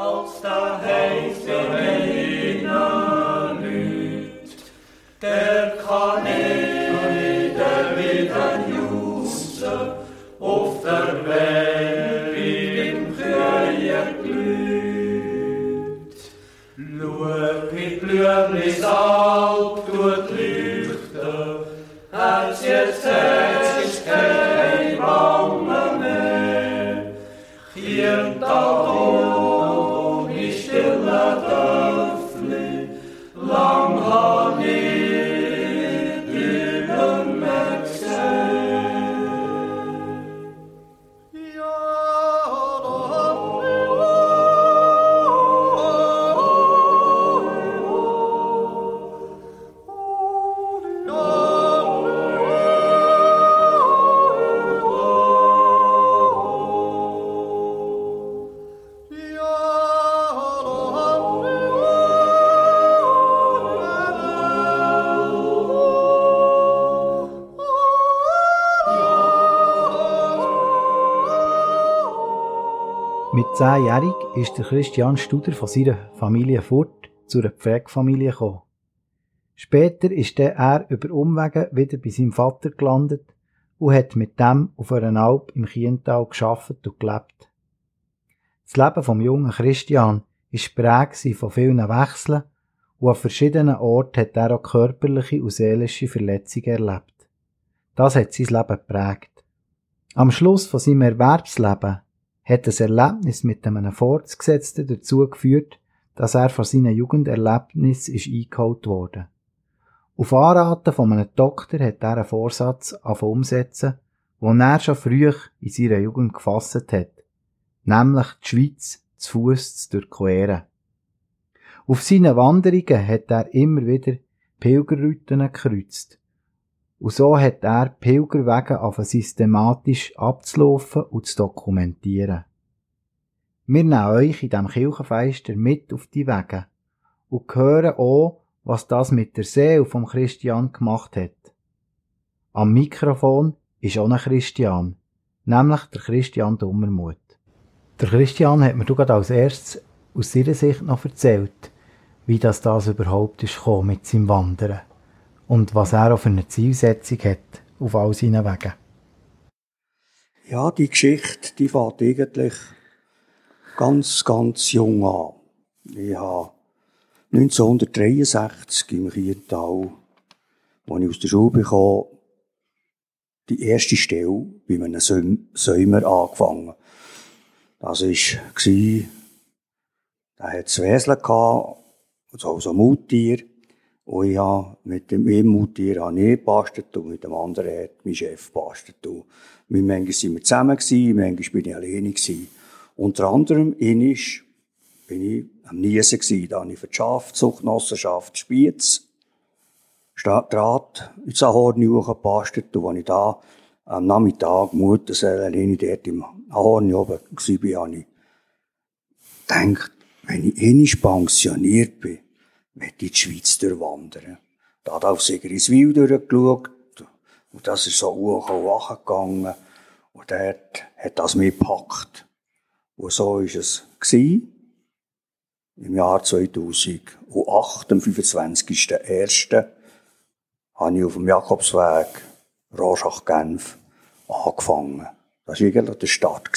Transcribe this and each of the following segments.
Berliner Wasser, als der ist der Christian Studer von seiner Familie fort zu einer Pflegefamilie gekommen. Später ist er über Umwege wieder bei seinem Vater gelandet und hat mit dem auf einer Alp im Chiental geschafft und gelebt. Das Leben vom jungen Christian ist prägt von vielen Wechseln und an verschiedenen Orten hat er auch körperliche und seelische Verletzungen erlebt. Das hat sein Leben geprägt. Am Schluss von seinem Erwerbsleben hat das Erlebnis mit einem Fortgesetzten dazu geführt, dass er von seinen Jugenderlebnissen ist eingeholt wurde. Auf Anraten von einem Doktor hat er einen Vorsatz umsetzen, den er schon früh in seiner Jugend gefasst hat, nämlich die Schweiz zu Fuß zu durchqueren. Auf seinen Wanderungen hat er immer wieder Pilgerrouten gekreuzt. Und so hat er Pilgerwege angefangen systematisch abzulaufen und zu dokumentieren. Wir nehmen euch in diesem Kirchenfeister mit auf die Wege und hören auch, was das mit der Seele vom Christian gemacht hat. Am Mikrofon ist auch ein Christian, nämlich der Christian Dummermuth. Der Christian hat mir gerade als erstes aus seiner Sicht noch erzählt, wie das das überhaupt ist mit seinem Wandern und was er auch für eine Zielsetzung hat auf all seinen Wegen. Ja, die Geschichte, die fängt eigentlich ganz, ganz jung an. Ich habe 1963 im Chiental, als ich aus der Schule bekam, die erste Stelle bei einem Säum- Säumer angefangen. Das war, der hat zwei Esel gehabt, also so ein Muttier. Und ich habe mit dem einen Muttier habe ich gebastelt und mit dem anderen hat mein Chef gebastelt. Und wir- manchmal sind wir zusammen gewesen, manchmal bin ich alleine gewesen. Unter anderem, einmal bin ich am Niesen gewesen. Da habe ich für die Schafzuchtgenossenschaft Spiez Draht ins Ahorn hochgebastelt. Und als ich da am Nachmittag Mutterseele alleine dort im Ahorn oben war, habe ich gedacht, wenn ich einmal pensioniert bin, ich die Schweiz durchwandern. Da hat auf Sigriswil durchgeschaut. Und das ist so hoch und wach gegangen. Und dort hat das mich gepackt. Und so war es gewesen. Im Jahr 2008, am 25.01., habe ich auf dem Jakobsweg Rorschach-Genf angefangen. Das war eigentlich der Start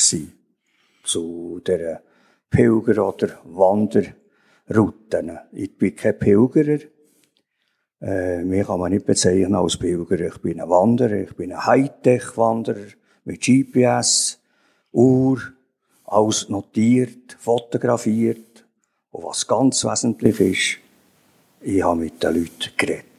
zu der Pilger- oder Wanderrouten. Ich bin kein Pilgerer. Äh, mich kann man nicht bezeichnen als Pilgerer. Ich bin ein Wanderer, ich bin ein Hightech-Wanderer mit GPS, Uhr, alles notiert, fotografiert. Und was ganz wesentlich ist, ich habe mit den Leuten geredet.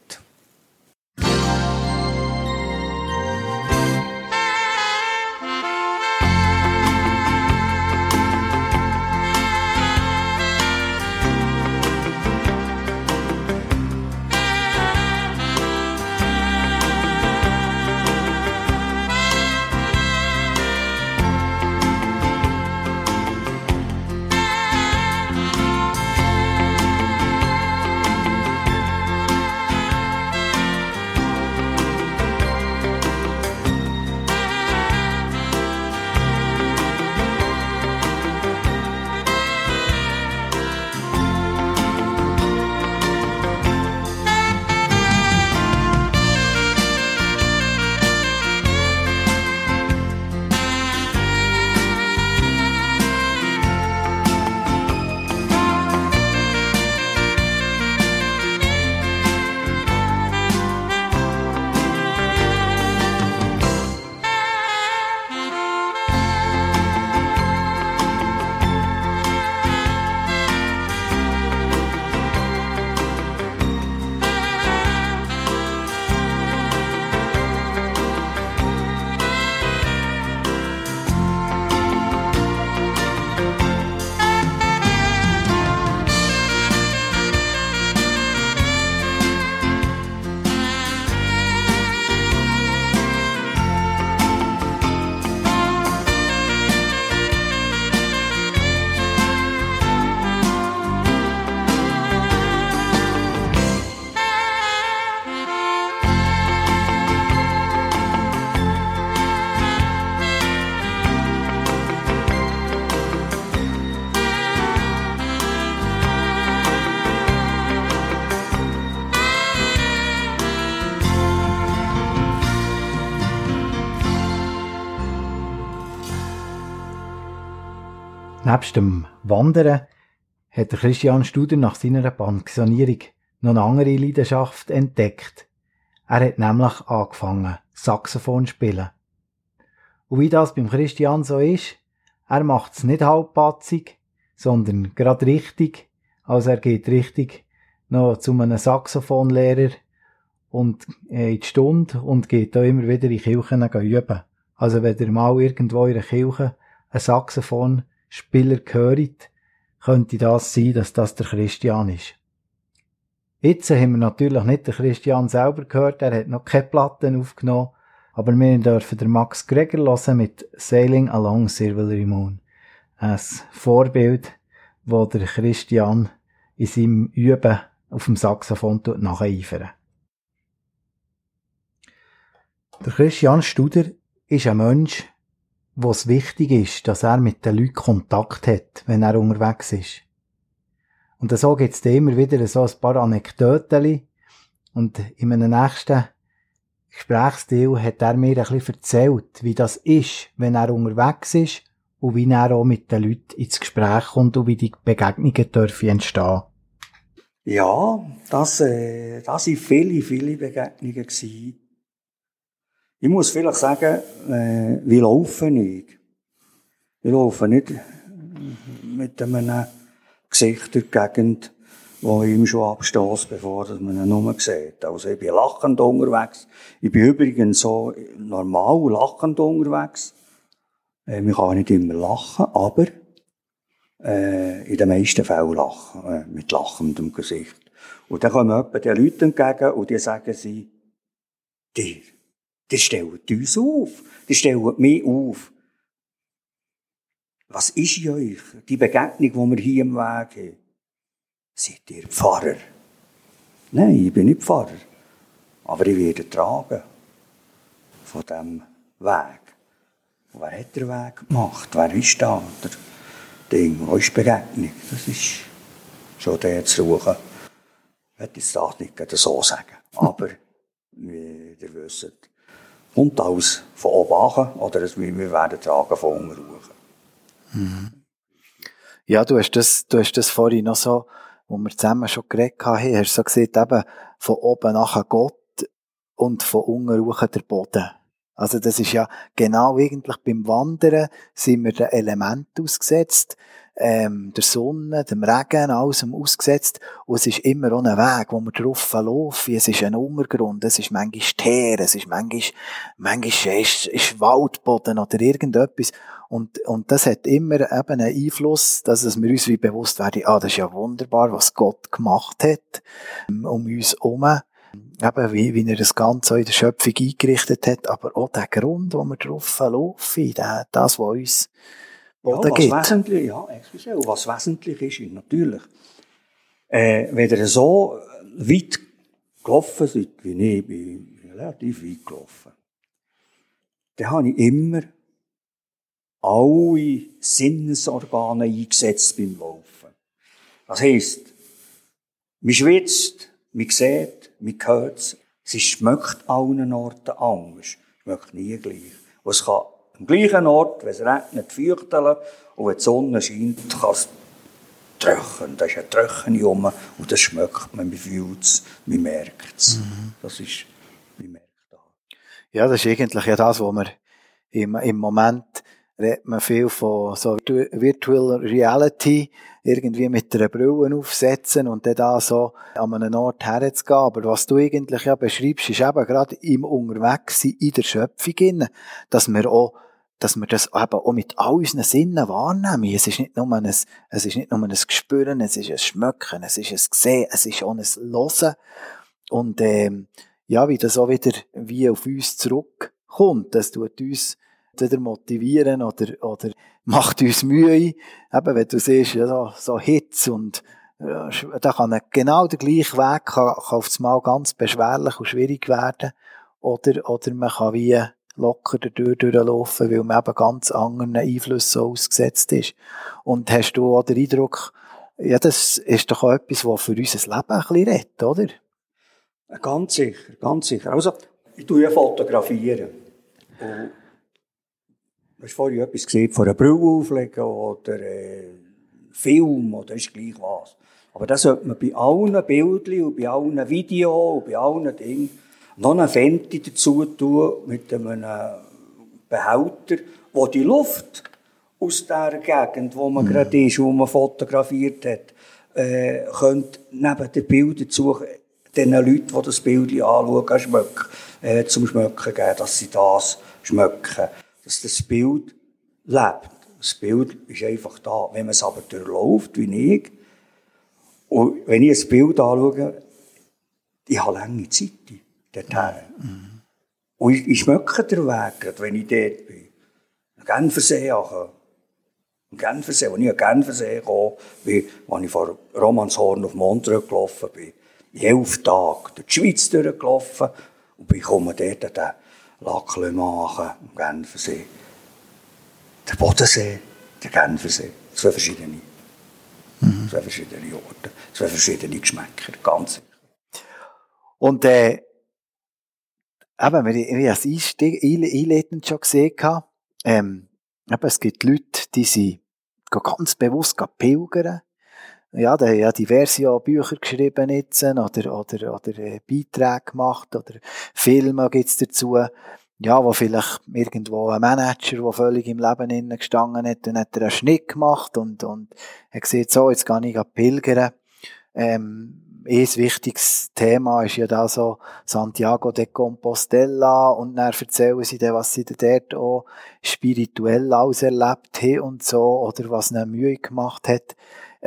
Nebst dem Wandern hat der Christian Studer nach seiner Pensionierung noch eine andere Leidenschaft entdeckt. Er hat nämlich angefangen, Saxophon zu spielen. Und wie das beim Christian so ist, er macht's nicht halbpatzig, sondern gerade richtig. Also er geht richtig noch zu einem Saxophonlehrer und äh, in die Stunde und geht da immer wieder in Kirchen üben. Also wenn ihr mal irgendwo in der Kirche einen Saxophonspieler hört, könnte das sein, dass das der Christian ist. Jetzt haben wir natürlich nicht den Christian selber gehört, er hat noch keine Platten aufgenommen, aber wir dürfen den Max Greger hören mit Sailing Along Silvery Moon. Ein Vorbild, wo der Christian in seinem Üben auf dem Saxophon nacheifern. Der Christian Studer ist ein Mensch, wo es wichtig ist, dass er mit den Leuten Kontakt hat, wenn er unterwegs ist. Und so gibt es immer wieder so ein paar Anekdoten. Und in einem nächsten Gesprächsstil hat er mir ein bisschen erzählt, wie das ist, wenn er unterwegs ist und wie er auch mit den Leuten ins Gespräch kommt und wie die Begegnungen dürfen entstehen. Ja, das, äh, das waren viele, viele Begegnungen. Gewesen. Ich muss vielleicht sagen, äh, wie laufe ich? Ich laufe nicht mit einem Gesicht durch die Gegend, wo ihm schon abstoßt, bevor man ihn nur sieht. Also ich bin lachend unterwegs. Ich bin übrigens so normal lachend unterwegs. Äh, man kann nicht immer lachen, aber äh, in den meisten Fällen lachen, äh, mit lachendem Gesicht. Und dann kommen etwa die Leute entgegen und die sagen sie, dir, die stellen uns auf, die stellen mich auf. Was ist in euch? Die Begegnung, die wir hier im Weg haben. Seid ihr Pfarrer? Nein, ich bin nicht Pfarrer. Aber ich werde tragen von diesem Weg. Wer hat den Weg gemacht? Wer ist da? Der Ding, wo ist die Begegnung? Das ist schon der zu suchen. Ich werde das nicht so sagen. Aber, wie ihr wisst, kommt alles von oben an, oder wir werden tragen von unten Mhm. Ja, du hast das, du hast das vorhin noch so, wo wir zusammen schon geredet haben, hast du so gesagt, eben von oben nachher Gott und von unten der Boden. Also das ist ja genau eigentlich beim Wandern sind wir den Element ausgesetzt, ähm, der Sonne, dem Regen, alles ausgesetzt. Und es ist immer auch ein Weg, wo wir drauf laufen. Es ist ein Untergrund, es ist manchmal Teer, es ist manchmal, manchmal ist, ist Waldboden oder irgendetwas. Und, und das hat immer eben einen Einfluss, dass wir uns wie bewusst werden, ah, das ist ja wunderbar, was Gott gemacht hat, ähm, um uns herum. Eben, wie, wie er das Ganze in der Schöpfung eingerichtet hat, aber auch der Grund, wo wir drauf laufen, der, das, was uns Ja, was Wesentlich, ja, excuse, was wesentlich ist, ist natürlich, äh, wenn ihr so weit gelaufen seid, wie ich, bin relativ weit gelaufen, dann habe ich immer alle Sinnesorgane eingesetzt beim Laufen. Das heisst, man schwitzt, man sieht, man hört es. Es schmeckt allen Orten anders. Es schmeckt nie gleich. Und es kann am gleichen Ort, wenn es regnet, feuchteln und wenn die Sonne scheint, kann es trocken. Da ist ein Trocken rum und das schmeckt man, man fühlt es, man merkt es. Mhm. Das ist, man merkt das. Ja, das ist eigentlich ja das, was wir im, im Moment redet man viel von so Virtual Reality, irgendwie mit einer Brille aufsetzen und dann da so an einem Ort herzugehen. Aber was du eigentlich ja beschreibst, ist eben gerade im Unterwegssein in der Schöpfung, dass wir auch dass wir das eben auch mit all unseren Sinnen wahrnehmen. Es ist nicht nur ein, es ist nicht nur ein Gespüren, es ist ein Schmöcken, es ist ein Sehen, es ist auch ein Hören. Und, ähm, ja, wie das auch wieder wie auf uns zurückkommt, das tut uns wieder motivieren oder, oder macht uns Mühe. Eben, wenn du siehst, ja, so, so Hitze und, ja, da kann genau der gleiche Weg kann, kann auf Mal ganz beschwerlich und schwierig werden. Oder, oder man kann wie locker dadurch durchlaufen, weil man eben ganz anderen Einflüssen ausgesetzt ist. Und hast du auch den Eindruck, ja, das ist doch auch etwas, was für unser Leben ein bisschen redet, oder? Ganz sicher, ganz sicher. Also, ich tue ja fotografieren. Und hast vorhin etwas gesehen, von einer Brille auflegen oder äh, Film oder ist gleich was. Aber das sollte man bei allen Bildern und bei allen Videos und bei allen Dingen noch eine Fenty dazu tun mit einem Behälter, wo die Luft aus der Gegend, wo man mhm. gerade ist, wo man fotografiert hat, äh, könnte neben den Bildern suchen, den Leuten, die das Bild anschauen, schmecken, äh, zum Schmecken geben, dass sie das schmecken. Dass das Bild lebt. Das Bild ist einfach da. Wenn man es aber durchläuft, wie ich, und wenn ich ein Bild anschaue, ich habe lange Zeit dorthin. Mhm. Und ich, ich schmecke den Weg, wenn ich dort bin. Genfersee. Im Genfersee, als ich an Genfersee kam, bin, als ich von Romanshorn auf Montreux gelaufen bin, in elf Tagen durch die Schweiz durchgelaufen und bin komme dort an den Lac Le Mans, am Genfersee. Der Bodensee, der Genfersee. Zwei verschiedene. Mhm. Zwei verschiedene Orte, zwei verschiedene Geschmäcker, ganz sicher. Und äh, eben, wir haben es einleitend schon gesehen, ähm, eben, es gibt Leute, die sind ganz bewusst pilgern. Ja, die haben ja diverse Bücher geschrieben jetzt, oder, oder, oder äh, Beiträge gemacht, oder Filme gibt's dazu. Ja, wo vielleicht irgendwo ein Manager, der völlig im Leben innen gestanden hat, dann hat er einen Schnitt gemacht und, und er sieht so, jetzt gehe ich pilgern. Ähm, ein wichtiges Thema ist ja da so Santiago de Compostela und dann erzählen sie dann, was sie dort auch spirituell alles erlebt haben und so oder was ihnen Mühe gemacht hat.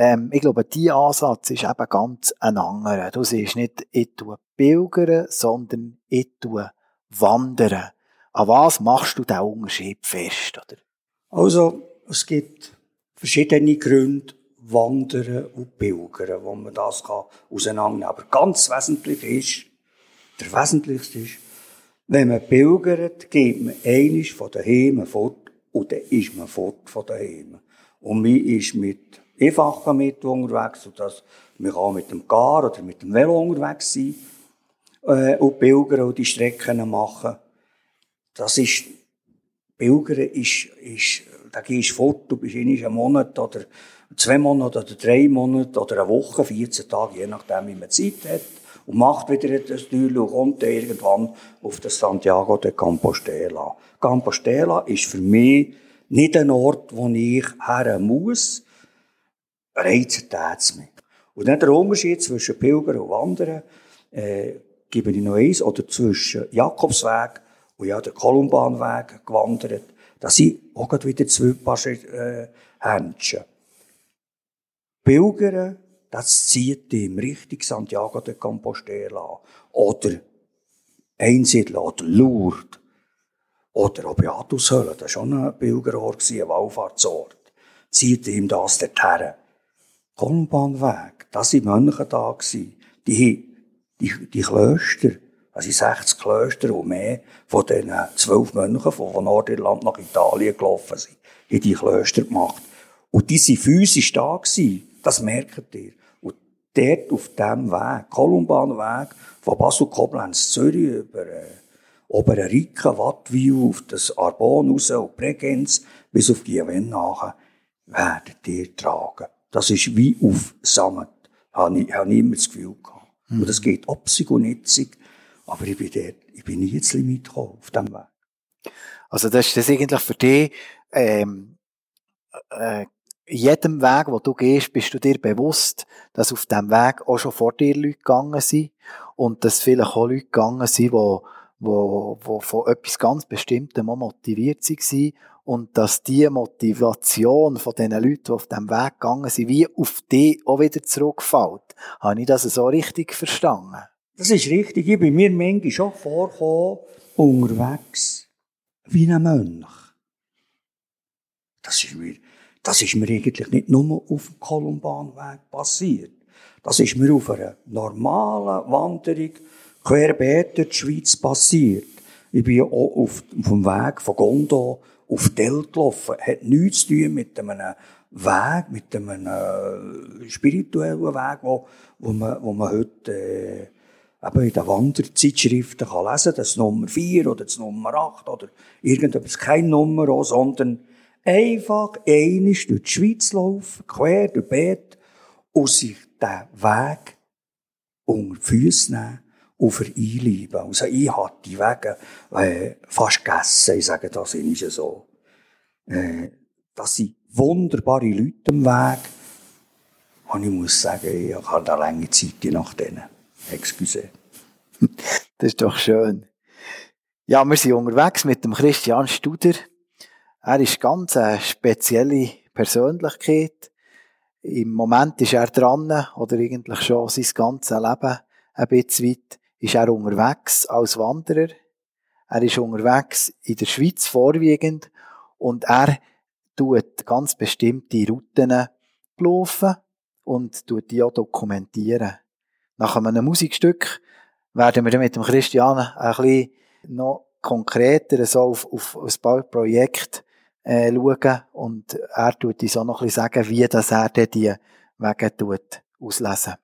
Ähm, ich glaube, dieser Ansatz ist eben ganz ein anderer. Du siehst nicht, ich tue pilgern, sondern ich tue wandern. An was machst du diesen Unterschied fest? Oder? Also, es gibt verschiedene Gründe, Wandern und Pilgern, wo man das kann auseinandernehmen kann. Aber ganz wesentlich ist, der wesentlichste ist, wenn man pilgert, geht man einisch von daheim fort und dann ist man fort von daheim. Und man ist mit einfachen Mitteln unterwegs, sodass man kann mit dem Gar oder mit dem Velo unterwegs sein äh, und pilgern und die Strecken machen. Das ist, pilgern ist, ist, da gehst du fort, du bist in einem Monat oder zwei Monate oder drei Monate oder eine Woche, 14 Tage, je nachdem, wie man Zeit hat, und macht wieder das Türchen und kommt dann irgendwann auf das Santiago de Compostela. Compostela ist für mich nicht ein Ort, wo ich her muss, reizt es mich. Und dann der Unterschied zwischen Pilgern und Wandern, äh, gebe ich noch eins, oder zwischen Jakobsweg und ja, der Kolumbanweg gewandert. Das sind auch wieder zwei Paar äh, Händchen. Pilgern, das zieht ihm richtig Santiago de Compostela oder Einsiedeln oder Lourdes oder auch Beatushöhle, das war schon ein Pilgerort, ein Wallfahrtsort. Zieht ihm das dorthin. Kolumbanweg, das waren Mönche da. Die, die, die Klöster, also 60 Klöster und mehr von den zwölf Mönchen, die von Nordirland nach Italien gelaufen sind, haben die Klöster gemacht. Und die waren physisch da gewesen. Das merkt ihr. Und dort auf diesem Weg, Kolumbanweg, von Basel-Koblenz, Zürich, über äh, Oberriken, Wattwil, auf das Arbon raus und Bregenz, bis auf die nachher, werdet ihr tragen. Das ist wie auf Samet. Habe ich, habe ich immer das Gefühl gehabt. Mhm. Und das geht obsig und nitzig. Aber ich bin dort, ich bin nie ins Limit gekommen, auf diesem Weg. Also das ist das eigentlich für dich, ähm, äh, jedem Weg, wo du gehst, bist du dir bewusst, dass auf dem Weg auch schon vor dir Leute gegangen sind und dass vielleicht auch Leute gegangen sind, die wo, wo von etwas ganz Bestimmtem motiviert waren und dass die Motivation von den Leuten, die auf dem Weg gegangen sind, wie auf die auch wieder zurückfällt. Habe ich das so richtig verstanden? Das ist richtig. Ich bin mir manchmal schon vorgekommen, unterwegs, wie ein Mönch. Das ist mir das ist mir eigentlich nicht nur auf dem Kolumbanweg passiert. Das ist mir auf einer normalen Wanderung querbeet durch die Schweiz passiert. Ich bin auch auf, dem Weg von Gondo auf Del gelaufen. Hat nichts zu tun mit einem Weg, mit einem äh, spirituellen Weg, wo, wo, man, wo man heute äh, eben in den Wanderzeitschriften kann lesen das Nummer 4 oder das Nummer 8 oder irgendetwas, kein Nummer auch, sondern einfach einisch durch die Schweiz laufen, quer durch Bett und sich den Weg unter die Füße nehmen und für einlieben. Also ich habe die Wege äh, fast gegessen, ich sage das ist so. Äh, das sind wunderbare Leute am Weg. Und ich muss sagen, ich habe da lange Zeit nach denen. Excuse. Das ist doch schön. Ja, wir sind unterwegs mit dem Christian Studer. Er ist ganz eine spezielle Persönlichkeit. Im Moment ist er dran, oder eigentlich schon sein ganzes Leben ein bisschen weit, ist er unterwegs als Wanderer. Er ist unterwegs in der Schweiz vorwiegend und er tut ganz bestimmte Routen laufen und tut die auch dokumentieren. Nach einem Musikstück werden wir mit dem Christian ein bisschen noch konkreter so auf, auf ein paar Projekte äh, schauen und er tut uns auch noch ein bisschen sagen, wie das er die Wege tut auslesen.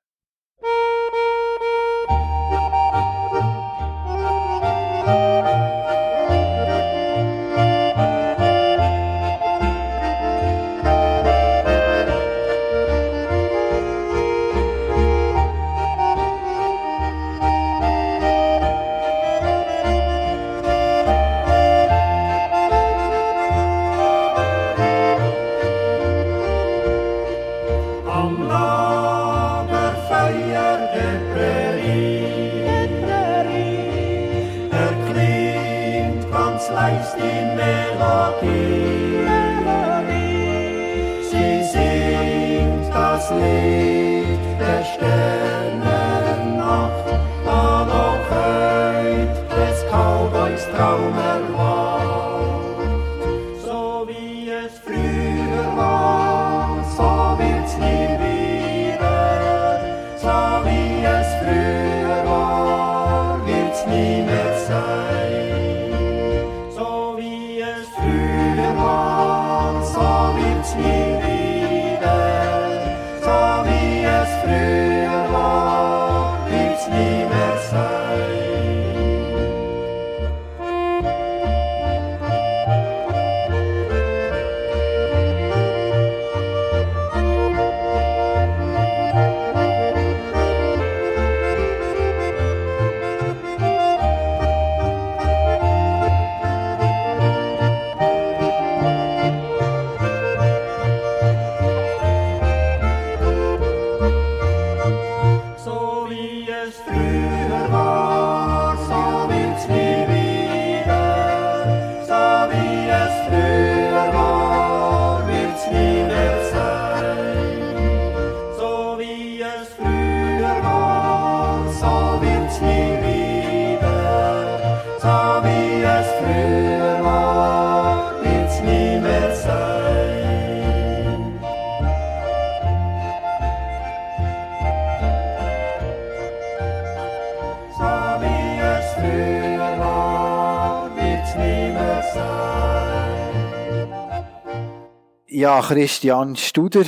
Ja, Christian Studer,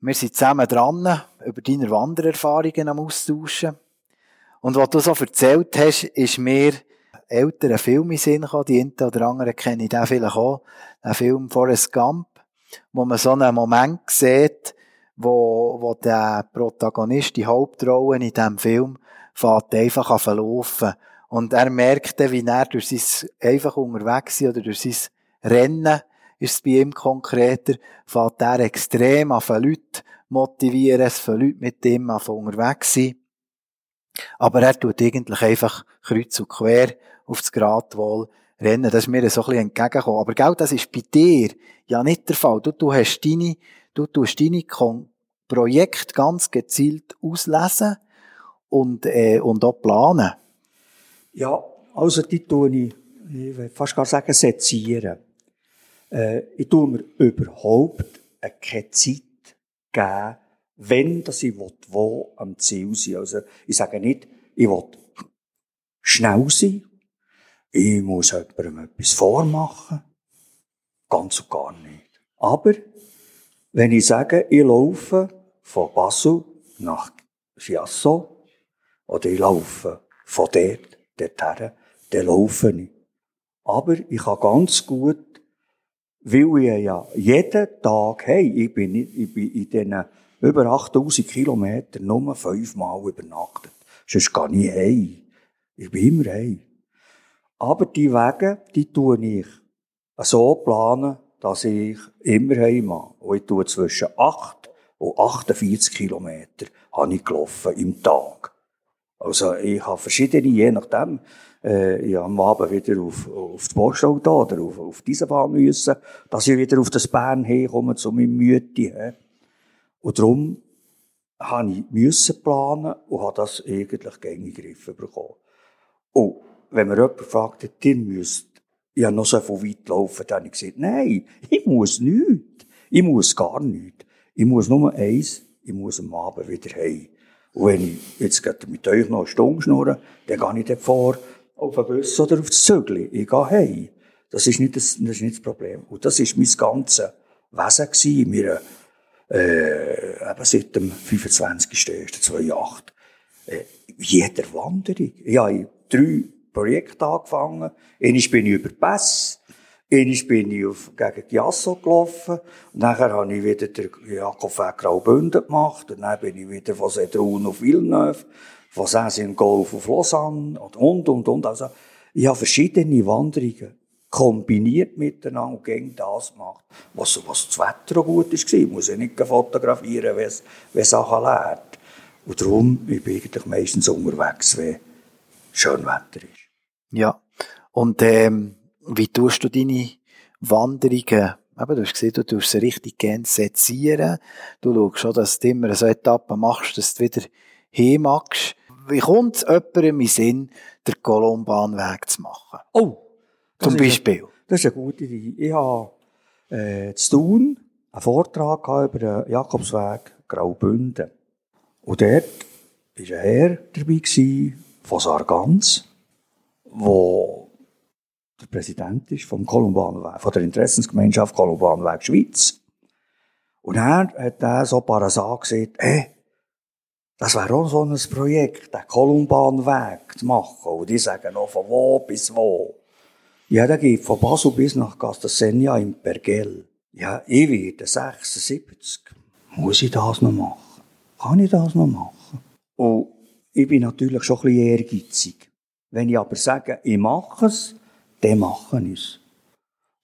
wir sind zusammen dran, über deine Wandererfahrungen am Austauschen. Und was du so erzählt hast, ist mir ältere Film in Sinn gekommen. Die einen oder anderen kennen den vielleicht auch. Den Film Forrest Gump, wo man so einen Moment sieht, wo, wo der Protagonist, die Hauptrolle in diesem Film, fährt einfach an verlaufen. Und er merkte, wie er durch sein einfach unterwegs sein oder durch sein Rennen ist es bei ihm konkreter, fährt er extrem an Leute motivieren, es für Leute mit ihm an unterwegs sein. Aber er tut eigentlich einfach kreuz und quer auf das Gradwohl rennen. Das ist mir so ein bisschen entgegengekommen. Aber gell, das ist bei dir ja nicht der Fall. Du, du hast deine, du tust deine Projekte ganz gezielt auslesen und, äh, und auch planen. Ja, also die tue ich, ich will fast gar sagen, sezieren. Äh, ich tue mir überhaupt keine Zeit geben, wenn dass ich will, wo am Ziel sein Also ich sage nicht, ich will schnell sein, ich muss jemandem etwas vormachen. Ganz und gar nicht. Aber wenn ich sage, ich laufe von Basel nach Chiasso oder ich laufe von dort, dorthin, dann laufe ich. Aber ich kann ganz gut, weil ich ja jeden Tag, hey, ich bin, ich bin in diesen über 8000 Kilometern nur fünfmal übernachtet. Sonst gehe ich heim. Ich bin immer heim. Aber die Wege, die tue ich so planen, dass ich immer heim habe. Und ich tue zwischen 8 und 48 Kilometer habe ich gelaufen im Tag. Also ich habe verschiedene, je nachdem, äh, ich habe am Abend wieder auf, auf das Postauto oder auf, auf diese Bahn müssen, dass ich wieder auf das Bern herkomme, zu meinem Mütti. Und darum habe ich müssen planen und habe das eigentlich gängig Griff bekommen. Und wenn mir jemand fragt, ihr müsst ja noch so viel weit laufen, dann habe ich gesagt, nein, ich muss nichts. Ich muss gar nichts. Ich muss nur eins, ich muss am Abend wieder heim. Und wenn ich jetzt mit euch noch eine Stunde schnurren, dann gehe ich dann vor auf den Bus oder auf das Zügel. Ich gehe heim. Das ist nicht das, das, ist nicht das Problem. Und das ist mein ganzes Wesen gewesen, mir, äh, eben seit dem 25.01.2008. Äh, jeder Wanderung. Ich habe drei Projekte angefangen. Einmal bin ich über die Pässe. Einmal bin ich auf, gegen Giasso gelaufen. Und nachher habe ich wieder den Jakob Weg Graubünden gemacht. Und dann bin ich wieder von Sedrun auf Villeneuve, von Saint-Golf auf Lausanne und, und, und. Also, ich habe verschiedene Wanderungen kombiniert miteinander und gegen das gemacht, was, was das Wetter auch gut war. Ich muss ja nicht fotografieren, wenn es Sachen lernt. Und darum bin ich eigentlich meistens unterwegs, wenn schön Wetter ist. Ja. Und ähm, wie tust du deine Wanderungen? Eben, du hast gesehen, du tust sie richtig gerne sezieren. Du schaust schon, dass du immer so Etappen machst, dass du wieder hin magst. Wie kommt es jemandem in Sinn, den Kolumbanweg zu machen? Oh! Zum Beispiel? Eine, das ist eine gute Idee. Ich habe äh, zu tun einen Vortrag über den Jakobsweg Graubünden. Und dort war ein Herr dabei gewesen, von Sargans, wo der Präsident ist vom Kolumbanweg, von der Interessensgemeinschaft Kolumbanweg Schweiz. Und er hat er so parasat gesagt, hey, das wäre auch so ein Projekt, den Kolumbanweg zu machen. Und die sagen noch von wo bis wo. Ja, der geht von Basel bis nach Castasenia im Pergel. Ja, ich werde 76. Muss ich das noch machen? Kann ich das noch machen? Und ich bin natürlich schon ein bisschen ehrgeizig. Wenn ich aber sage, ich mache es, dann mache ich es.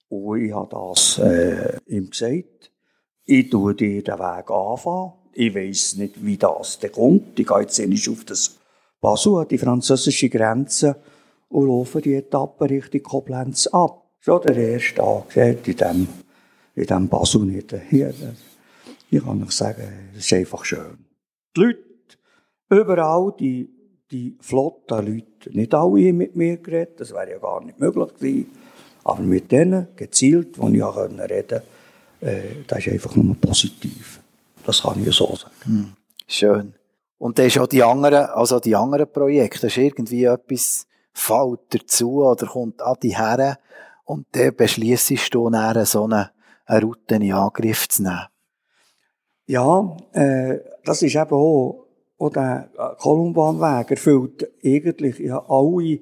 Und ich habe das äh, ihm gesagt. Ich tue dir den Weg anfangen. Ich weiss nicht, wie das dann kommt. Ich gehe jetzt nicht auf das Basel, die französische Grenze, und laufe die Etappe Richtung Koblenz ab. Schon der erste Tag, in dem, in dem Basel nicht. Hier, ich kann euch sagen, es ist einfach schön. Die Leute, überall, die, die flotten Leute, nicht alle mit mir geredet, das wäre ja gar nicht möglich gewesen, aber mit denen, gezielt, die ich auch reden konnte, äh, das ist einfach nur positiv. Das kann ich so sagen. Hm. Schön. Und dann ist auch die anderen, also die anderen Projekte, das ist irgendwie etwas, fällt dazu oder kommt an die her und dann beschliessest du dann so eine, eine Route in Angriff zu nehmen. Ja, äh, das ist eben auch, auch der Kolumbanweg erfüllt eigentlich ja alle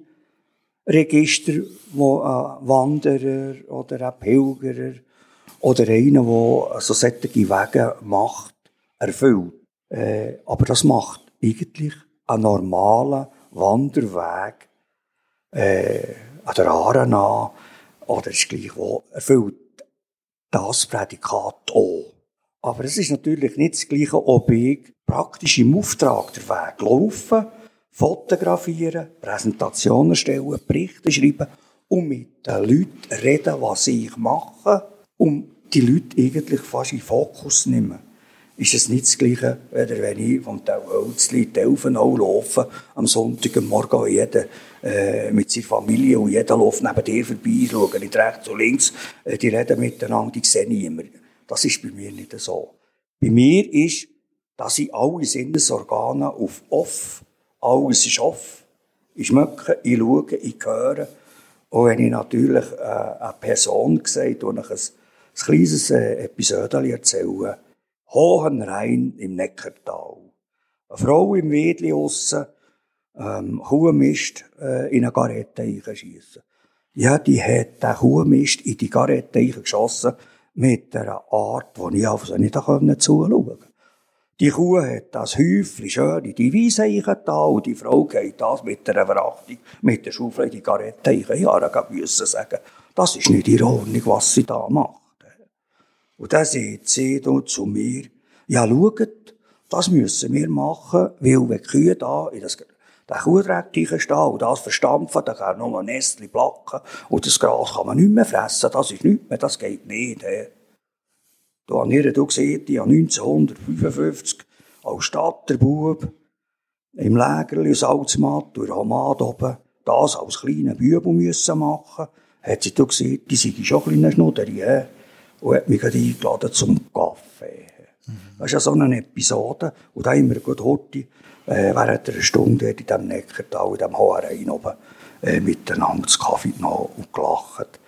Register, wo ein Wanderer oder ein Pilgerer oder einer, der so solche Wege macht, erfüllt. Äh, aber das macht eigentlich einen normalen Wanderweg äh, an der Aare oder ist gleich wo, erfüllt das Prädikat auch. Aber es ist natürlich nicht das gleiche, ob ich praktisch im Auftrag der Weg laufen, fotografieren, Präsentationen stellen, Berichte schreiben und mit den Leuten reden, was ich mache, um die Leute eigentlich fast in Fokus nehmen ist es nicht das Gleiche, wenn ich vom Hölzli Delfenau laufe, am Sonntagmorgen, jeder äh, mit seiner Familie und jeder läuft neben dir vorbei, schauen nicht rechts und links, äh, die reden miteinander, die sehe ich immer. Das ist bei mir nicht so. Bei mir ist, dass ich alle Sinnesorgane auf off, alles ist off. Ich schmecke, ich schaue, ich höre. Und wenn ich natürlich äh, eine Person sehe, und ich ein, ein kleines äh, Episode erzähle, Hohenrhein im Neckartal. Eine Frau im Wedli aussen, ähm, Kuhmist äh, in eine Garette einschiessen. Ja, die hat den Kuhmist in die Garette geschossen mit einer Art, die ich einfach nicht zuschauen konnte. Die Kuh hat das Häufchen schön in die Wiese da und die Frau geht das mit einer Verachtung, mit der Schaufel in die Garette Ja, da müssen sagen, das ist nicht in Ordnung, was sie da macht. Und dann sagt sie zu mir, ja, schaut, das müssen wir machen, weil wenn die Kühe da in das den Kuhdreck stehen und das verstampfen, dann kann nur ein Nestchen placken und das Gras kann man nicht mehr fressen, das ist nichts mehr, das geht nicht. He. Da habe ich du gesehen, ich habe 1955 als Stadterbub im Lägerli Salzmatt durch Hamad oben das als kleiner Bübel müssen machen. Hat sie da gesehen, die sind schon ein kleiner Schnudderi, und hat mich eingeladen zum Kaffee. Mhm. Das ist ja so eine Episode, und da haben wir gut heute, äh, während einer Stunde in diesem Neckartal, in diesem Hoherein oben, äh, miteinander das Kaffee genommen und gelacht.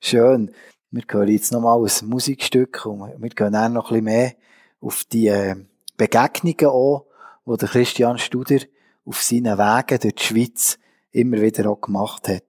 Schön. Wir hören jetzt nochmal ein Musikstück und wir gehen dann noch ein bisschen mehr auf die äh, Begegnungen an, die der Christian Studer auf seinen Wegen durch die Schweiz immer wieder auch gemacht hat.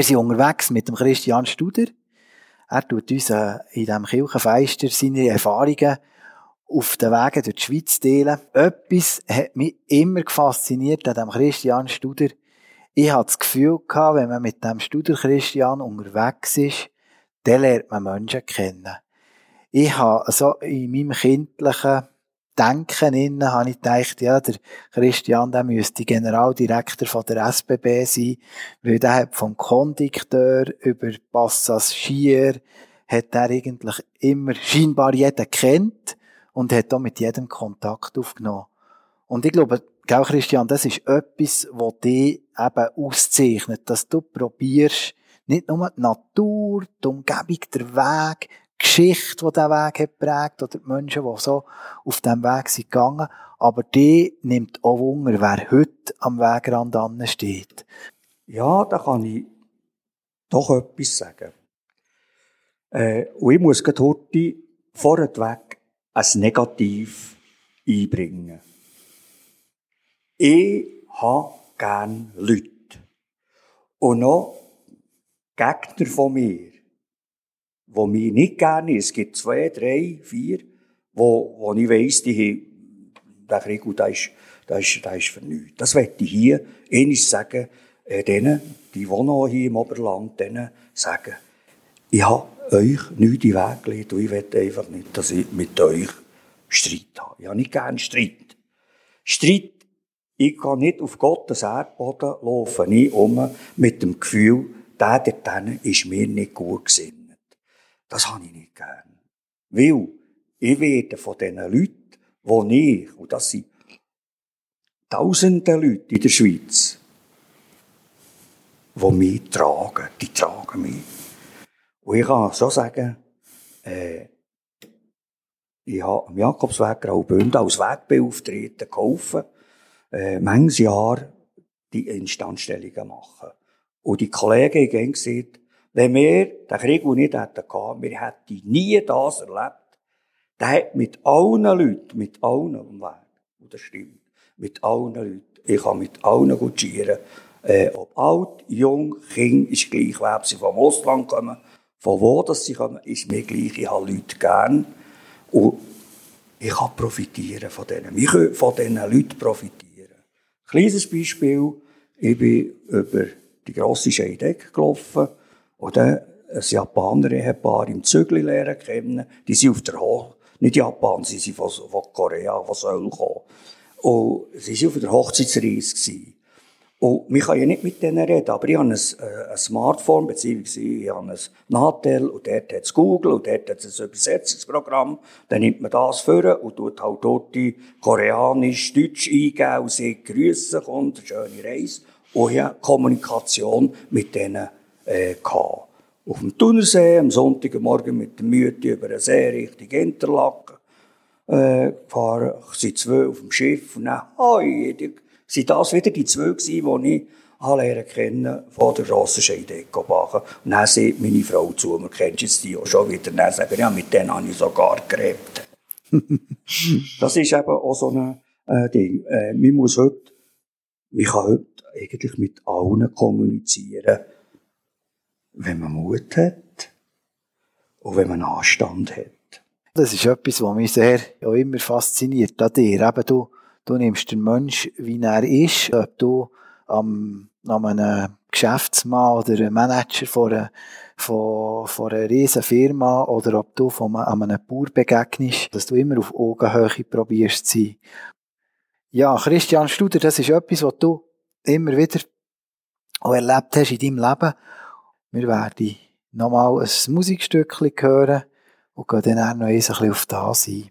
Wir sind unterwegs mit dem Christian Studer. Er tut uns äh, in diesem Kirchenfeister seine Erfahrungen auf den Wegen durch die Schweiz teilen. Etwas hat mich immer fasziniert an dem Christian Studer. Ich hatte das Gefühl gehabt, wenn man mit dem Studer Christian unterwegs ist, dann lernt man Menschen kennen. Ich habe so in meinem kindlichen Denken innen habe ich gedacht, ja, der Christian, der müsste Generaldirektor von der SBB sein, weil der hat vom Kondukteur über Passagier, hat er eigentlich immer scheinbar jeden kennt und hat auch mit jedem Kontakt aufgenommen. Und ich glaube, gell, Christian, das ist etwas, was dich eben auszeichnet, dass du probierst, nicht nur die Natur, die Umgebung, der Weg, Geschichte, die diesen Weg hat prägt, oder die Menschen, die so auf diesem Weg sind gegangen, aber die nimmt auch Wunder, wer heute am Wegrand steht. Ja, da kann ich doch etwas sagen. Äh, und ich muss gerade heute vorweg ein Negativ einbringen. Ich habe gerne Leute. Und noch Gegner von mir, die mich nicht gerne Es gibt zwei, drei, vier, wo, wo ich weiss, die haben, der Krieg, der ist, der ist, der ist für nichts. Das möchte ich hier eines sagen, äh, denen, die wohnen hier im Oberland, denen sagen, ich habe euch nichts in den Weg gelegt und ich will einfach nicht, dass ich mit euch Streit habe. Ich habe nicht gerne Streit. Streit ich kann nicht auf Gottes Erdboden laufen, nie um mit dem Gefühl, der dort ist mir nicht gut gesinnt. Das habe ich nicht gern. Weil ich werde von diesen Leuten, die ich, und das sind tausende Leute in der Schweiz, die mich tragen, die tragen mich. Und ich kann so sagen, äh, ich habe am Jakobsweg Graubünden als Wegbeauftragter geholfen, äh, manches Jahr die Instandstellungen machen. Und die Kollegen haben gesagt, wenn wir den Krieg nicht hätten gehabt, wir hätten nie das erlebt. Der hat mit allen Leuten, mit allen am Weg, und das stimmt, mit allen Leuten, ich kann mit allen gutschieren, äh, ob alt, jung, Kind, ist gleich, ob sie vom Ausland kommen, von wo das sie kommen, ist mir gleich, ich habe Leute gern. Und ich kann profitieren von denen. Ich kann von diesen Leuten profitieren. Kleines Beispiel. Ich bin über die grosse Scheidegg gelaufen und dann ein Japaner-Ehepaar im Zügli lernen kennen. Die sind auf der Hoch nicht Japan, sie sind von, von Korea, von Seoul gekommen. Und sie waren auf der Hochzeitsreise. Gewesen. Und man kann ja nicht mit denen reden, aber ich habe ein, äh, ein Smartphone, beziehungsweise ich habe ein Natel, und dort hat es Google, und dort hat es ein Übersetzungsprogramm. Dann nimmt man das vor und tut halt dort die Koreanisch, Deutsch eingeben und sagt, Grüße kommt, schöne Reise. Und ich habe Kommunikation mit denen äh, gehabt. Auf dem Thunersee, am Sonntagmorgen mit der Mütte über den See Richtung Interlaken äh, gefahren. Ich sind zwei auf dem Schiff und dann, hoi, sind das wieder die zwei gewesen, die ich lernen kennen von der grossen Scheidecke machen. Und dann sagt meine Frau zu mir, kennst jetzt die auch schon wieder? Und dann sagen ja, mit denen habe ich sogar geredet. das ist eben auch so ein äh, Ding. Äh, man muss heute, man kann heute eigentlich mit allen kommunizieren, wenn man Mut hat und wenn man Anstand hat. Das ist etwas, was mich sehr auch immer fasziniert an dir. Eben, du, Du nimmst den Mensch, wie er ist, ob du am, an einem Geschäftsmann oder einem Manager von einer, von, von einer riesen Firma oder ob du von einem, einem Bauer begegnest, dass du immer auf Augenhöhe probierst zu sein. Ja, Christian Studer, das ist etwas, was du immer wieder auch erlebt hast in deinem Leben. Wir werden nochmal ein Musikstückchen hören und gehen dann auch noch ein bisschen auf das ein.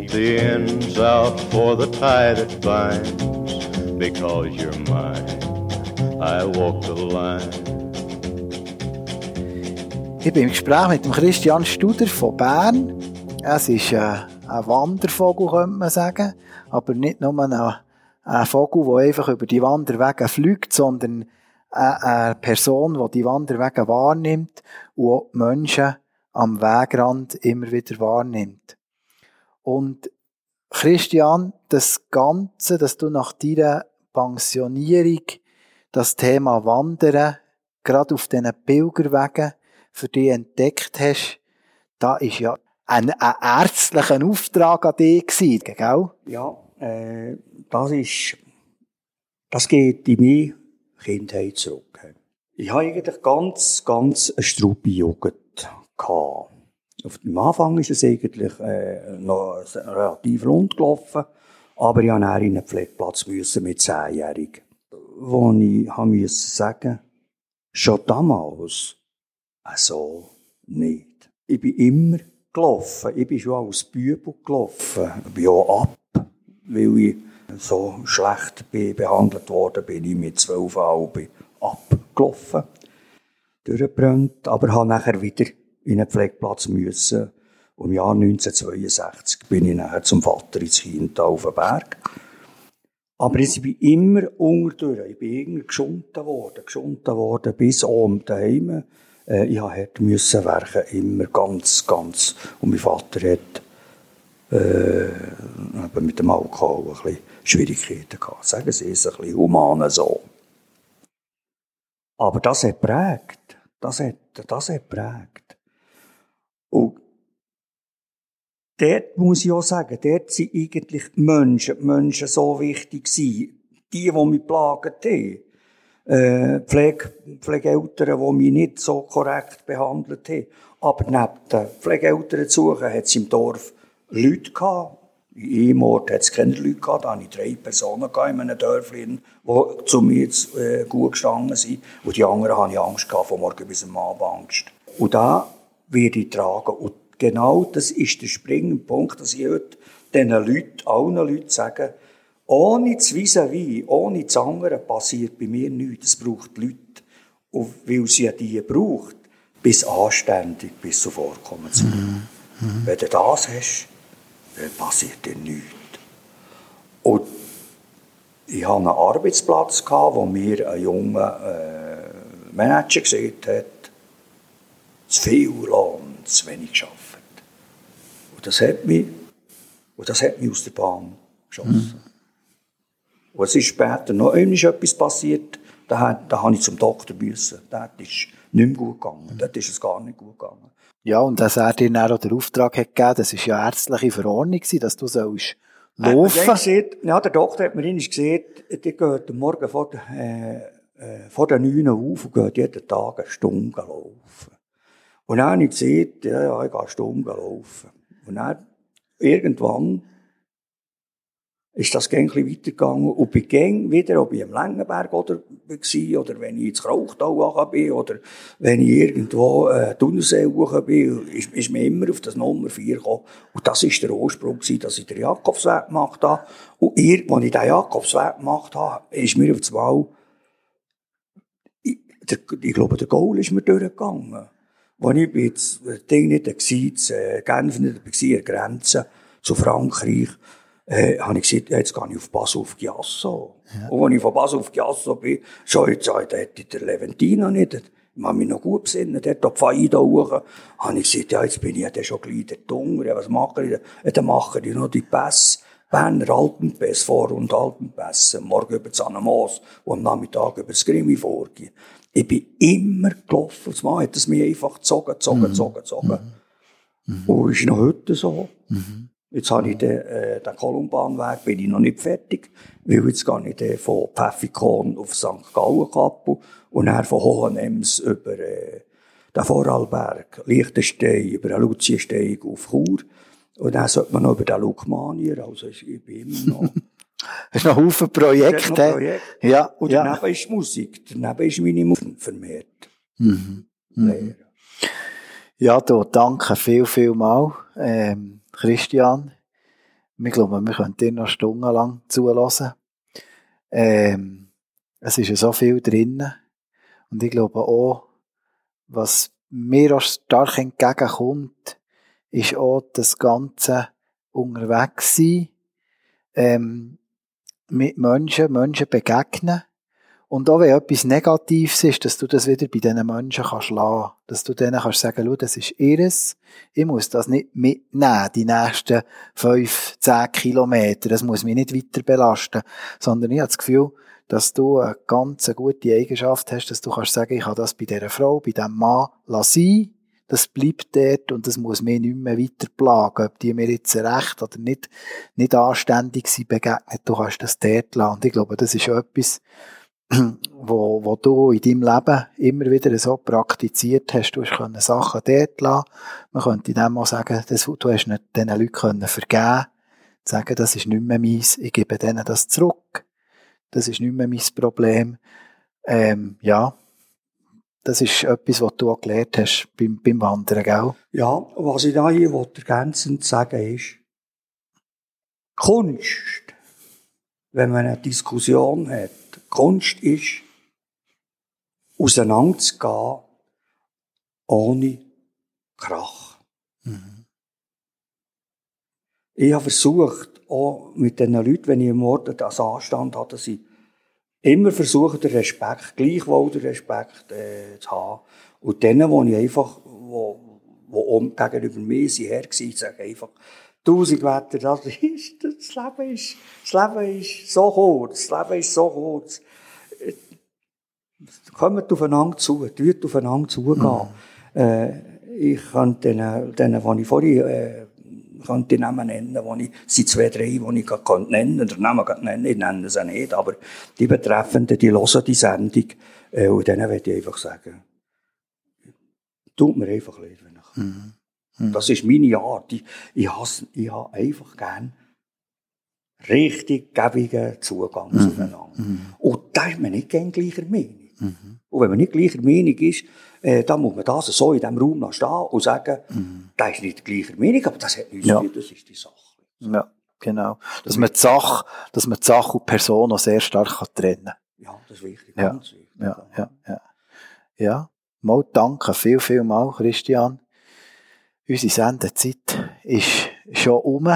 Keep the ends out for the tie that binds. Because you're mine, I walk the line. Ich bin im Gespräch mit dem Christian Studer von Bern. Es ist äh, ein Wandervogel, könnte man sagen. Aber nicht nur ein, ein Vogel, der einfach über die Wanderwege fliegt, sondern eine, eine Person, die die Wanderwege wahrnimmt und auch die Menschen am Wegrand immer wieder wahrnimmt. Und Christian, das Ganze, dass du nach deiner Pensionierung das Thema Wandern gerade auf diesen Pilgerwegen für dich entdeckt hast, da ist ja ein, ein ärztlicher Auftrag an dich gewesen, gell? Ja, äh, das ist, das geht in meine Kindheit zurück. Ich habe eigentlich ganz, ganz eine struppe Jugend gehabt. Dem Anfang ist es eigentlich äh, noch relativ rund gelaufen, aber ich musste in einen Pflegeplatz müssen mit 10-Jährigen. Wo ich müssen sagen, schon damals, also nicht. Ich bin immer gelaufen. Ich bin schon als Bübel gelaufen. Ich bin auch ab, weil ich so schlecht behandelt worden bin. Ich mit zwölfeinhalb abgelaufen, durchgebrannt, aber habe nachher wieder in einen Pflegeplatz müssen. Und im Jahr 1962 bin ich nachher zum Vater ins Kind auf den Berg. Aber ich bin immer unterdurch. Ich bin irgendwie geschunden worden, geschunden worden, bis oben daheim. Äh, ich musste werken, immer ganz, ganz. Und mein Vater hat äh, mit dem Alkohol ein bisschen Schwierigkeiten gehabt. Sagen Sie es, ein bisschen human so. Aber das hat prägt. Das hat, das hat prägt. Und dort muss ich auch sagen, dort sind eigentlich die Menschen, die Menschen so wichtig gewesen. Die, die mich plagt haben. Äh, Pflege, Pflegeeltern, die mich nicht so korrekt behandelt haben. Aber neben den Pflegeeltern zu suchen, hat es im Dorf Leute gehabt. In einem Ort hat es keine Leute gehabt. Da hatte ich drei Personen in einem Dörfchen, die zu mir äh, gut gestanden sind. Und die anderen hatte ich Angst gehabt, von morgen bis am Abend Angst. Und da werde ich tragen. Und genau das ist der springende Punkt, dass ich heute diesen Leuten, allen Leuten sage, ohne das vis ohne das andere passiert bei mir nichts. Es braucht Leute. Und weil sie die braucht, bis anständig, bis zu Vorkommen zu mhm. mhm. Wenn du das hast, dann passiert dir nichts. Und ich hatte einen Arbeitsplatz, wo mir ein junger äh, Manager gesagt hat, zu viel Lohn, zu wenig geschafft. Und das hat mich, und das hat mich aus der Bahn geschossen. Mhm. Und es ist später noch etwas passiert, da, da habe ich zum Doktor müssen. Das ist nicht mehr gut gegangen. Dort ist es gar nicht gut gegangen. Ja, und dass er dir dann auch den Auftrag hat gegeben, das war ja ärztliche Verordnung, dass du sollst laufen. Gesagt, ja, der Doktor hat mir gesagt, die geht morgen vor, äh, äh, vor den 9 auf und geht jeden Tag eine Stunde laufen. Und dann habe ich gesagt, ja, ja, ich gehe eine Stunde laufen. Und irgendwann, ist das Gängli weitergegangen und bin Gang wieder, ob ich am Längenberg oder war, oder wenn ich ins Krauchtal bin, oder wenn ich irgendwo äh, Thunersee bin, ist, ist mir immer auf das Nummer 4 gekommen. Und das war der Ursprung, dass ich den Jakobsweg gemacht habe. Und ihr, als ich den Jakobsweg gemacht habe, ist mir auf das Mal, ich, der, ich glaube, der Goal ist mir durchgegangen. Als ich das Ding nicht war, das äh, Genf nicht war, an der Grenze zu Frankreich, äh, habe ich gesagt, jetzt gehe ich auf Basel auf Giasso. Ja. Und als ich von Basel auf Giasso bin, schon jetzt dort hätte der Leventino nicht, ich habe mich noch gut besinnen, dort auf Faida hoch, habe ich gesagt, ja, jetzt bin ich ja schon gleich der Dunger, ja, was mache ich? Ja, dann mache ich noch die Pässe. Berner Alpenpässe, Vor- und Alpenpässe, morgen über das Anamos und am Nachmittag über das Grimmi vorgehen. Ich bin immer gelaufen, das Mal hat es mich einfach gezogen, gezogen, mhm. gezogen, gezogen. Mhm. Und ist noch heute so. Mhm. Jetzt habe ich den, äh, den Kolumbanweg, bin ich noch nicht fertig, weil jetzt gehe ich den von Pfäffikon auf St. Gallen Kappel und dann von Hohenems über äh, den Vorarlberg, Liechtenstein, über den Luziensteig auf Chur. Und dann sollte man noch über den Lukmanier, also ich bin immer noch... Das ist noch Haufen Projekte. Projekt. Ja, und ja. daneben ist Musik, daneben ist meine Musik vermehrt. Mhm. Mhm. Ja, du, danke viel, viel mal. Ähm, Christian. Ich glaube, wir können dir noch stundenlang zulassen. Ähm, es ist ja so viel drin. Und ich glaube auch, was mir auch stark entgegenkommt, ist auch das ganze unterwegs sein, ähm, mit Menschen, Menschen begegnen, und auch wenn etwas Negatives ist, dass du das wieder bei diesen Menschen kannst lassen. Dass du denen kannst sagen, schau, das ist ihres. Ich muss das nicht mitnehmen, die nächsten fünf, zehn Kilometer. Das muss mich nicht weiter belasten. Sondern ich habe das Gefühl, dass du eine ganz gute Eigenschaft hast, dass du kannst sagen, ich habe das bei dieser Frau, bei diesem Mann lassen. Das bleibt dort und das muss mich nicht mehr weiter plagen, ob die mir jetzt recht oder nicht, nicht anständig sind begegnet. Du kannst das dort lassen. Und ich glaube, das ist etwas, wo, wo du in deinem Leben immer wieder so praktiziert hast, du hast können Sachen dort lassen. Man könnte dem auch sagen, dass du hast nicht diesen Leuten können vergeben sagen, das ist nicht mehr meins, ich gebe denen das zurück. Das ist nicht mehr mein Problem. Ähm, ja, das ist etwas, was du auch gelernt hast beim, beim Wandern, gell? Ja, was ich da hier ergänzend sagen ist, Kunst, wenn man eine Diskussion hat, Kunst ist, auseinanderzugehen ohne Krach. Mhm. Ich habe versucht, auch mit den Leuten, wenn ich im Ort das Anstand hatte, dass ich immer versuche, den Respekt, gleichwohl den Respekt äh, zu haben. Und denen, wo ich einfach, wo, wo gegenüber mir sind, her waren, sage einfach, tausend Wetter, das ist, das Leben ist, das Leben ist so kurz, das Leben ist so kurz. Kommt aufeinander zu, tut aufeinander zugehen. Mhm. Äh, ich kann denen, denen, die ich vorhin, äh, kann die Namen nennen, die ich, sind zwei, drei, die ich gerade nennen kann, den Namen nennen, ich nenne sie nicht, aber die Betreffenden, die hören die Sendung, äh, und denen werde ich einfach sagen, tut mir einfach leid, wenn ich, mhm. Mhm. Das ist meine Art. Ich, ich, hasse, ich habe einfach gern richtig gebigen Zugang mhm. zueinander. Mhm. Und da ist man nicht gern gleicher Meinung. Mhm. Und wenn man nicht gleicher Meinung ist, äh, dann muss man das so in diesem Raum noch stehen und sagen, mhm. da ist nicht gleicher Meinung, aber das hat nichts ja. Viel, das ist die Sache. Ja, genau. Dass man die Sache, dass man die Sache und die Person auch sehr stark kann trennen kann. Ja, das ist wichtig, ja. ganz wichtig. Ja, ja, ja. Ja, mal danke, viel, viel mal, Christian. Unsere Sendezeit ist schon um.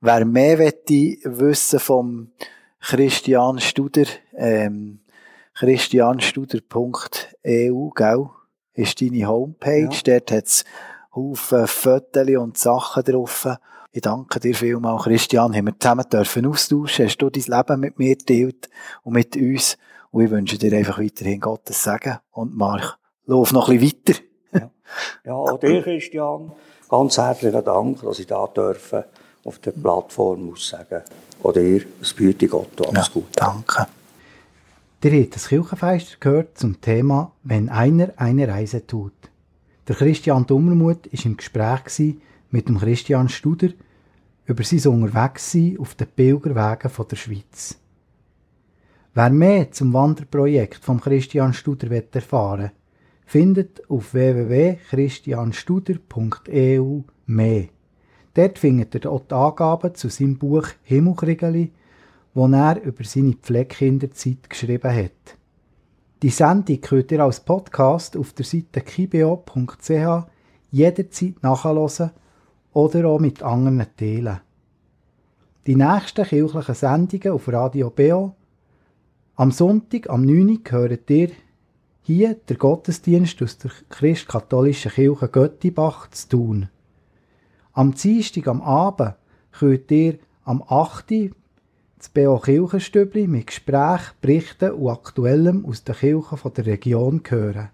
Wer mehr wette wissen vom Christian Studer, ähm, christianstuder.eu, gell, ist deine Homepage. Ja. Dort hat's Haufen Fotos und Sachen drauf. Ich danke dir vielmals, Christian. Haben wir zusammen dürfen austauschen. Hast du dein Leben mit mir geteilt und mit uns. Und ich wünsche dir einfach weiterhin Gottes Segen. Und Mark, lauf noch ein bisschen weiter. Ja, ja auch dir, Christian, ganz herzlichen Dank, dass ich da dürfen auf der Plattform aussagen. Oder ihr, das Büte Gott, alles ja, gut. Danke. Habt das Kirchenfeister gehört zum Thema «Wenn einer eine Reise tut». Der Christian Dummermuth war im Gespräch mit dem Christian Studer über sein Unterwegssein auf den Pilgerwegen der Schweiz. Wer mehr zum Wanderprojekt vom Christian Studer erfahren findet auf www.christianstuder.eu mehr. Dort findet ihr auch die Angaben zu seinem Buch Himmelkriegeli, wo er über seine Pflegekinderzeit geschrieben hat. Die Sendung könnt ihr als Podcast auf der Seite kibeo.ch jederzeit nachhören oder auch mit anderen teilen. Die nächsten kirchlichen Sendungen auf Radio Beo am Sonntag, am 9. hört ihr hier der Gottesdienst aus der christkatholischen Kirche Göttibach zu tun. Am Dienstag am Abend könnt ihr am 8. das B.O. Kirchenstübli mit Gespräch, Berichten und Aktuellem aus der Kirche der Region hören.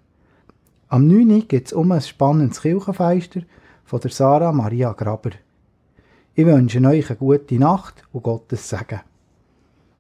Am 9. geht es um ein spannendes Kirchenfeister von der Sarah Maria Graber. Ich wünsche euch eine gute Nacht und Gottes Segen.